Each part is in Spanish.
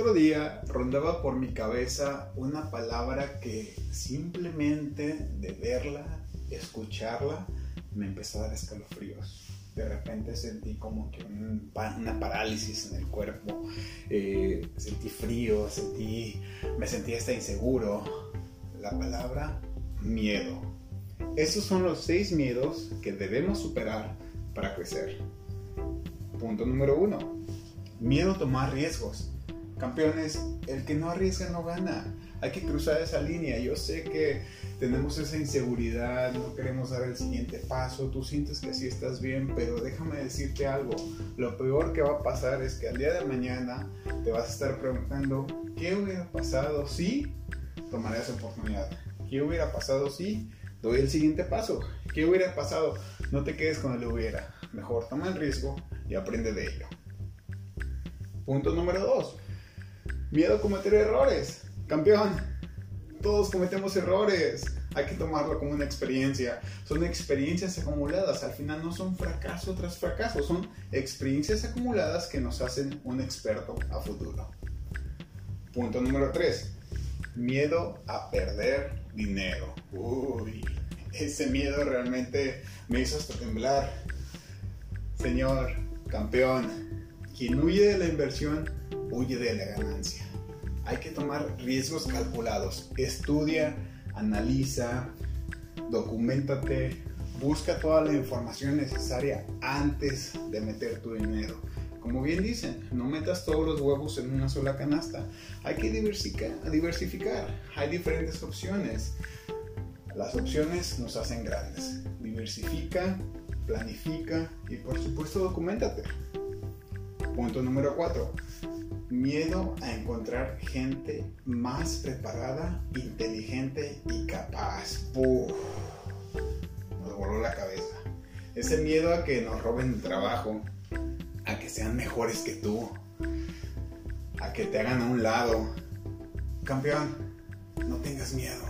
otro día rondaba por mi cabeza una palabra que simplemente de verla, escucharla, me empezó a dar escalofríos. De repente sentí como que una parálisis en el cuerpo, eh, sentí frío, sentí, me sentí hasta inseguro. La palabra miedo. Esos son los seis miedos que debemos superar para crecer. Punto número uno. Miedo a tomar riesgos. Campeones, el que no arriesga no gana. Hay que cruzar esa línea. Yo sé que tenemos esa inseguridad, no queremos dar el siguiente paso. Tú sientes que así estás bien, pero déjame decirte algo. Lo peor que va a pasar es que al día de mañana te vas a estar preguntando, ¿qué hubiera pasado si tomaría esa oportunidad? ¿Qué hubiera pasado si doy el siguiente paso? ¿Qué hubiera pasado? No te quedes con el hubiera. Mejor toma el riesgo y aprende de ello. Punto número 2 Miedo a cometer errores. Campeón, todos cometemos errores. Hay que tomarlo como una experiencia. Son experiencias acumuladas. Al final no son fracaso tras fracaso. Son experiencias acumuladas que nos hacen un experto a futuro. Punto número 3. Miedo a perder dinero. Uy, ese miedo realmente me hizo hasta temblar. Señor, campeón, quien huye de la inversión huye de la ganancia. Hay que tomar riesgos calculados. Estudia, analiza, documentate, busca toda la información necesaria antes de meter tu dinero. Como bien dicen, no metas todos los huevos en una sola canasta. Hay que diversificar. Hay diferentes opciones. Las opciones nos hacen grandes. Diversifica, planifica y por supuesto documentate. Punto número 4 miedo a encontrar gente más preparada, inteligente y capaz. Uf, nos voló la cabeza. Ese miedo a que nos roben el trabajo, a que sean mejores que tú, a que te hagan a un lado. Campeón, no tengas miedo.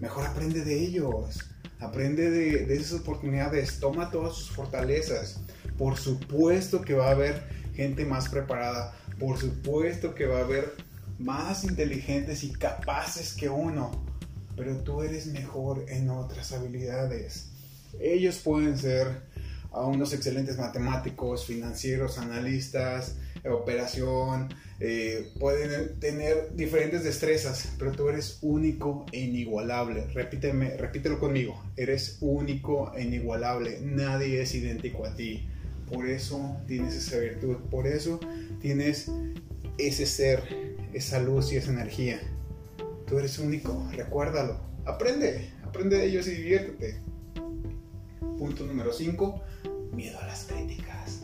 Mejor aprende de ellos. Aprende de, de esas oportunidades. Toma todas sus fortalezas. Por supuesto que va a haber gente más preparada por supuesto que va a haber más inteligentes y capaces que uno, pero tú eres mejor en otras habilidades. Ellos pueden ser unos excelentes matemáticos, financieros, analistas, operación, eh, pueden tener diferentes destrezas, pero tú eres único e inigualable. Repíteme, repítelo conmigo, eres único e inigualable, nadie es idéntico a ti. Por eso tienes esa virtud, por eso tienes ese ser, esa luz y esa energía. Tú eres único, recuérdalo. Aprende, aprende de ellos y diviértete. Punto número 5, miedo a las críticas.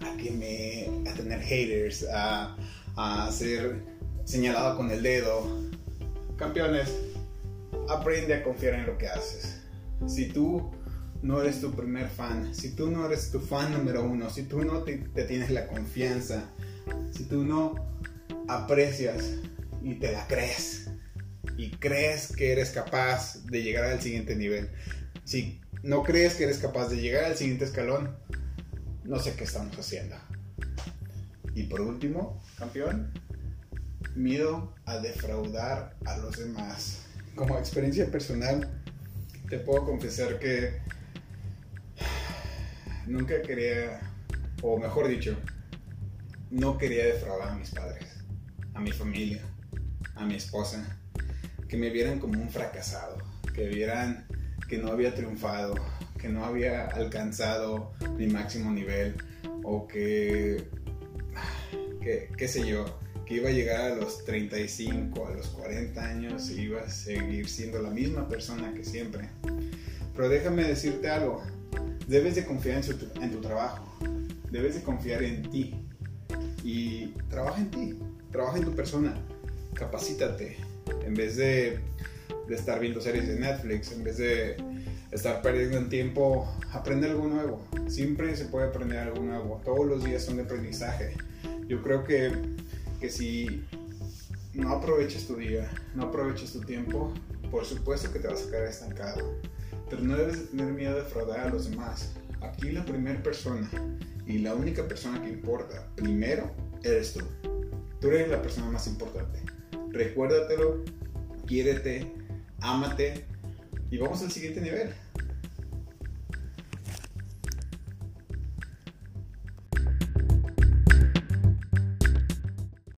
A a tener haters, a, a ser señalado con el dedo. Campeones, aprende a confiar en lo que haces. Si tú no eres tu primer fan, si tú no eres tu fan número uno, si tú no te, tienes la confianza, si tú no aprecias y te la crees y crees que eres capaz de llegar al siguiente nivel, si no crees que eres capaz de llegar al siguiente escalón, no sé qué estamos haciendo. Y por último, campeón, miedo a defraudar a los demás. Como experiencia personal, te puedo confesar que nunca quería, o mejor dicho, no quería defraudar a mis padres, a mi familia, a mi esposa, que me vieran como un fracasado, que vieran que no había triunfado, que no había alcanzado mi máximo nivel, o que, que qué sé yo, que iba a llegar a los 35, a los 40 años y iba a seguir siendo la misma persona que siempre. Pero déjame decirte algo, debes de confiar en, tu trabajo, debes de confiar en ti y trabaja en ti, trabaja en tu persona, capacítate en vez de, de estar viendo series de Netflix, en vez de estar perdiendo el tiempo, aprende algo nuevo. Siempre se puede aprender algo nuevo. Todos los días son de aprendizaje. Yo creo que, que si no aprovechas tu día, no aprovechas tu tiempo, por supuesto que te vas a quedar estancado pero no debes tener miedo de fraudar a los demás. Aquí la primera persona y la única persona que importa primero eres tú. Tú eres la persona más importante. Recuérdatelo, quiérete, ámate y vamos al siguiente nivel.